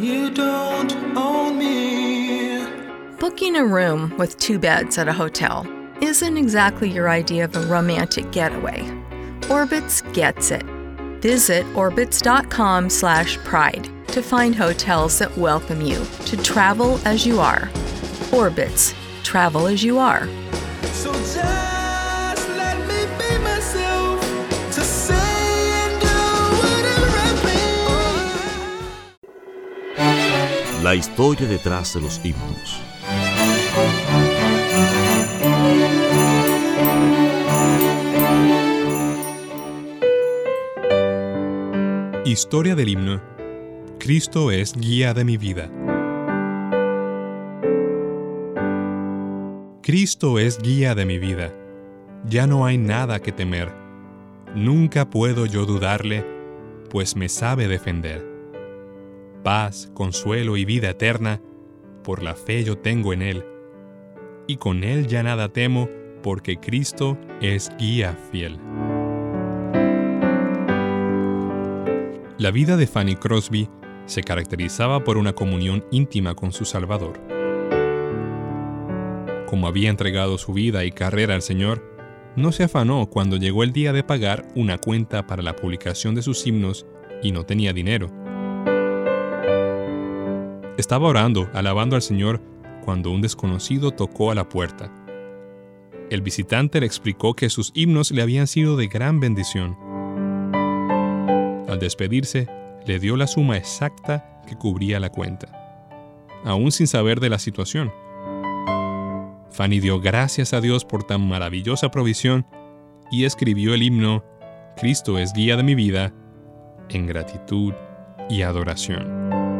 You don't own me. Booking a room with two beds at a hotel isn't exactly your idea of a romantic getaway. Orbitz gets it. Visit orbitz.com/pride to find hotels that welcome you to travel as you are. Orbitz, travel as you are. So La historia detrás de los himnos. Historia del himno. Cristo es guía de mi vida. Cristo es guía de mi vida. Ya no hay nada que temer. Nunca puedo yo dudarle, pues me sabe defender. Paz, consuelo y vida eterna, por la fe yo tengo en Él. Y con Él ya nada temo, porque Cristo es guía fiel. La vida de Fanny Crosby se caracterizaba por una comunión íntima con su Salvador. Como había entregado su vida y carrera al Señor, no se afanó cuando llegó el día de pagar una cuenta para la publicación de sus himnos y no tenía dinero. Estaba orando, alabando al Señor, cuando un desconocido tocó a la puerta. El visitante le explicó que sus himnos le habían sido de gran bendición. Al despedirse, le dio la suma exacta que cubría la cuenta, aún sin saber de la situación. Fanny dio gracias a Dios por tan maravillosa provisión y escribió el himno Cristo es guía de mi vida en gratitud y adoración.